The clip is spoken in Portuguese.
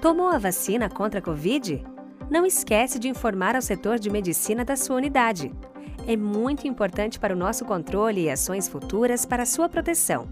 Tomou a vacina contra a Covid? Não esquece de informar ao setor de medicina da sua unidade. É muito importante para o nosso controle e ações futuras para sua proteção.